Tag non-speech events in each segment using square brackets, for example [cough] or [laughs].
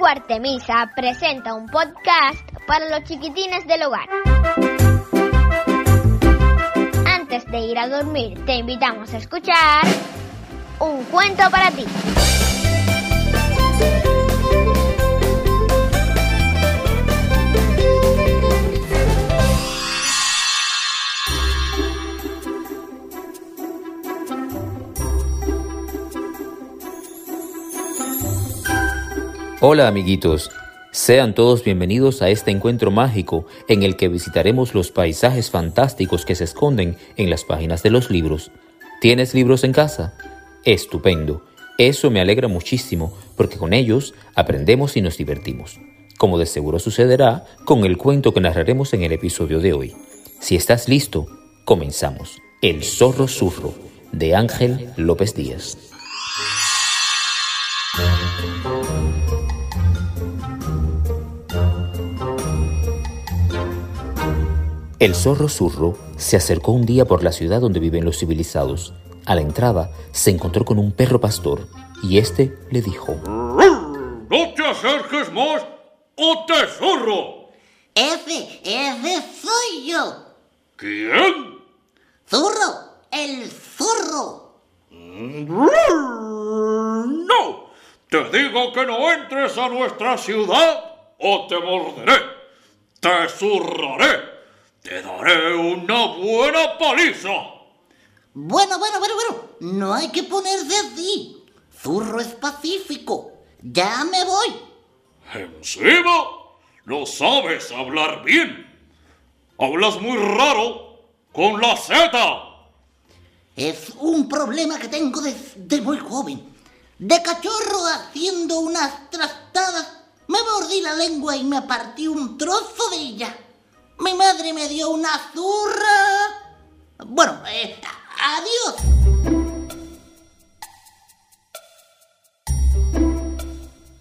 Albergo Artemisa presenta un podcast para los chiquitines del hogar. Antes de ir a dormir, te invitamos a escuchar un cuento para ti. Hola amiguitos, sean todos bienvenidos a este encuentro mágico en el que visitaremos los paisajes fantásticos que se esconden en las páginas de los libros. ¿Tienes libros en casa? Estupendo. Eso me alegra muchísimo porque con ellos aprendemos y nos divertimos, como de seguro sucederá con el cuento que narraremos en el episodio de hoy. Si estás listo, comenzamos. El zorro zurro de Ángel López Díaz. El zorro zurro se acercó un día por la ciudad donde viven los civilizados. A la entrada se encontró con un perro pastor y este le dijo: ¡No te acerques más o te zurro! Ese, ese soy yo. ¿Quién? Zurro, el zurro. ¡No! Te digo que no entres a nuestra ciudad o te morderé. Te zurraré. Te daré una buena paliza. Bueno, bueno, bueno, bueno. No hay que ponerse así. Zurro es pacífico. Ya me voy. ¿Encima? No sabes hablar bien. Hablas muy raro con la Z. Es un problema que tengo desde muy joven. De cachorro haciendo unas trastadas, me mordí la lengua y me partí un trozo de ella. Mi madre me dio una zurra. Bueno, adiós.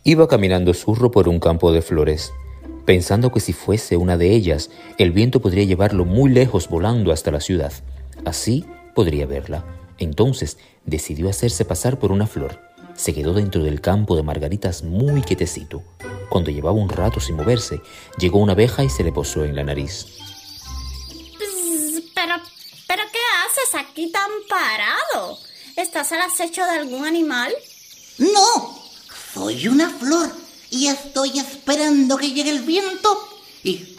Iba caminando zurro por un campo de flores, pensando que si fuese una de ellas, el viento podría llevarlo muy lejos volando hasta la ciudad. Así podría verla. Entonces decidió hacerse pasar por una flor. Se quedó dentro del campo de margaritas muy quietecito. Cuando llevaba un rato sin moverse, llegó una abeja y se le posó en la nariz. Pss, Pero, pero ¿qué haces aquí tan parado? ¿Estás al acecho de algún animal? No, soy una flor y estoy esperando que llegue el viento y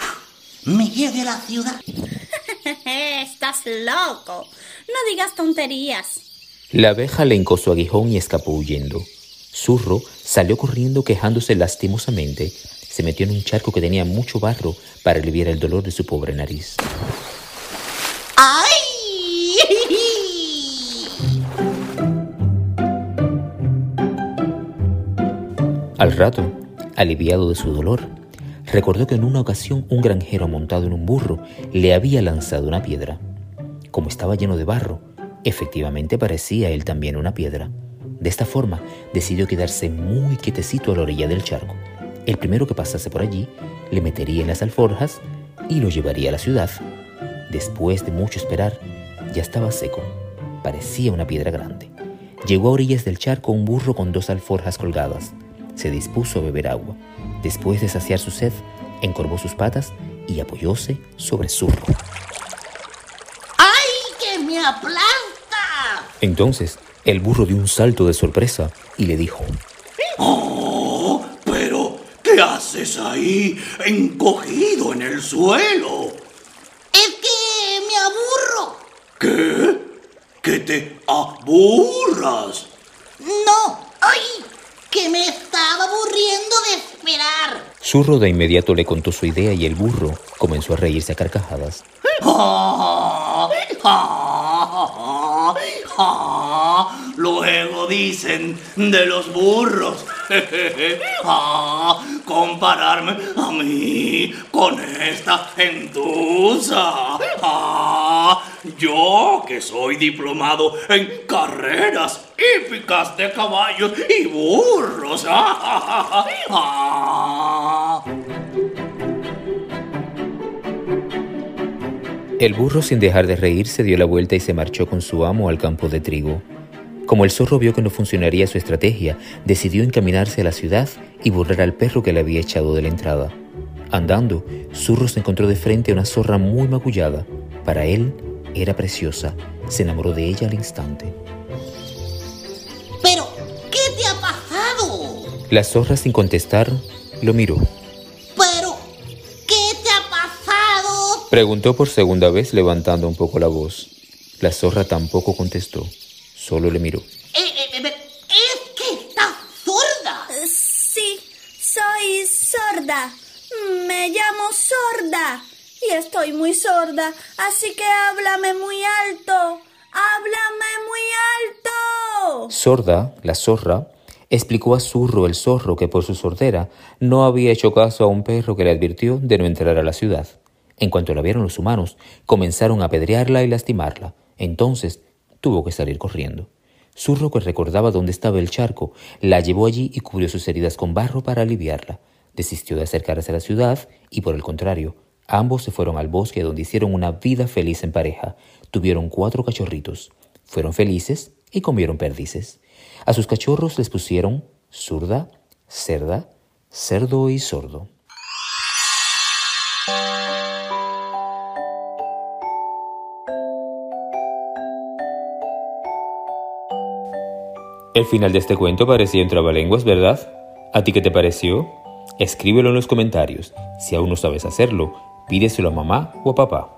me lleve a la ciudad. [laughs] Estás loco. No digas tonterías. La abeja le hincó su aguijón y escapó huyendo. Zurro salió corriendo quejándose lastimosamente. Se metió en un charco que tenía mucho barro para aliviar el dolor de su pobre nariz. ¡Ay! Al rato, aliviado de su dolor, recordó que en una ocasión un granjero montado en un burro le había lanzado una piedra. Como estaba lleno de barro, efectivamente parecía él también una piedra. De esta forma, decidió quedarse muy quietecito a la orilla del charco. El primero que pasase por allí le metería en las alforjas y lo llevaría a la ciudad. Después de mucho esperar, ya estaba seco. Parecía una piedra grande. Llegó a orillas del charco un burro con dos alforjas colgadas. Se dispuso a beber agua. Después de saciar su sed, encorvó sus patas y apoyóse sobre Zurro. ¡Ay, que me aplasta! Entonces, el burro dio un salto de sorpresa y le dijo, ¡Oh! Pero, ¿qué haces ahí, encogido en el suelo? Es que me aburro. ¿Qué? ¿Que te aburras? No, ¡ay! Que me estaba aburriendo de esperar. Zurro de inmediato le contó su idea y el burro comenzó a reírse a carcajadas. [laughs] Luego dicen de los burros [laughs] compararme a mí con esta gentuza. [laughs] Yo que soy diplomado en carreras hípicas de caballos y burros. El burro sin dejar de reírse dio la vuelta y se marchó con su amo al campo de trigo. Como el zorro vio que no funcionaría su estrategia, decidió encaminarse a la ciudad y borrar al perro que le había echado de la entrada. Andando, Zurro se encontró de frente a una zorra muy magullada. Para él, era preciosa. Se enamoró de ella al instante. Pero, ¿qué te ha pasado? La zorra, sin contestar, lo miró. Preguntó por segunda vez levantando un poco la voz. La zorra tampoco contestó, solo le miró. Eh, eh, eh, es que estás sorda. Sí, soy sorda. Me llamo sorda. Y estoy muy sorda, así que háblame muy alto. ¡Háblame muy alto! Sorda, la zorra, explicó a Zurro el zorro que por su sordera no había hecho caso a un perro que le advirtió de no entrar a la ciudad. En cuanto la vieron los humanos, comenzaron a apedrearla y lastimarla. Entonces tuvo que salir corriendo. Zurro, que recordaba dónde estaba el charco, la llevó allí y cubrió sus heridas con barro para aliviarla. Desistió de acercarse a la ciudad y, por el contrario, ambos se fueron al bosque donde hicieron una vida feliz en pareja. Tuvieron cuatro cachorritos. Fueron felices y comieron perdices. A sus cachorros les pusieron zurda, cerda, cerdo y sordo. El final de este cuento parecía en trabalenguas, ¿verdad? ¿A ti qué te pareció? Escríbelo en los comentarios. Si aún no sabes hacerlo, pídeselo a mamá o a papá.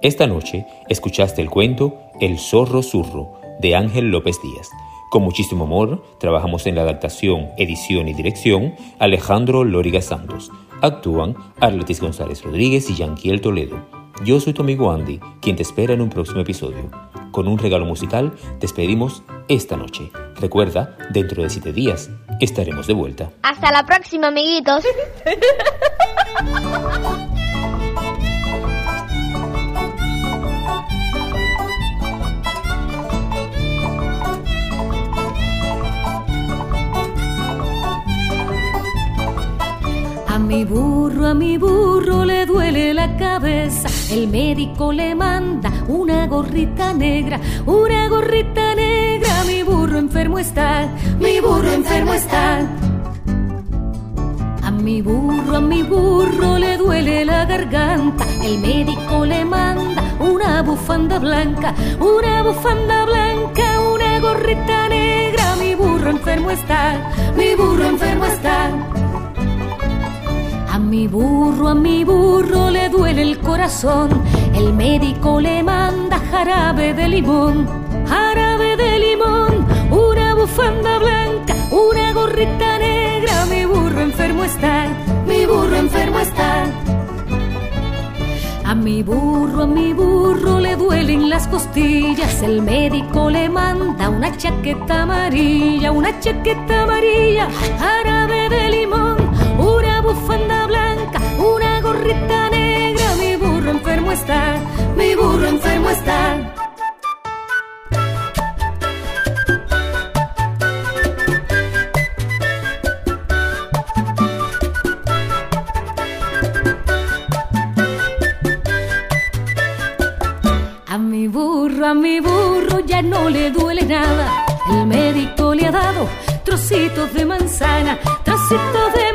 Esta noche escuchaste el cuento El zorro zurro de Ángel López Díaz. Con muchísimo amor, trabajamos en la adaptación, edición y dirección Alejandro Lóriga Santos. Actúan Arletis González Rodríguez y Yanquiel Toledo. Yo soy tu amigo Andy, quien te espera en un próximo episodio. Con un regalo musical despedimos esta noche. Recuerda, dentro de siete días estaremos de vuelta. Hasta la próxima, amiguitos. A mi burro, a mi burro le duele la cabeza. El médico le manda una gorrita negra, una gorrita negra. Mi burro enfermo está, mi burro enfermo está. A mi burro, a mi burro le duele la garganta. El médico le manda una bufanda blanca, una bufanda blanca, una gorrita negra. Mi burro enfermo está, mi burro enfermo está. Mi burro, a mi burro le duele el corazón. El médico le manda jarabe de limón, jarabe de limón, una bufanda blanca, una gorrita negra. Mi burro enfermo está, mi burro enfermo está. A mi burro, a mi burro le duelen las costillas. El médico le manda una chaqueta amarilla, una chaqueta amarilla, jarabe de limón, una bufanda una gorrita negra. Mi burro enfermo está, mi burro enfermo está. A mi burro, a mi burro ya no le duele nada. El médico le ha dado trocitos de manzana, trocitos de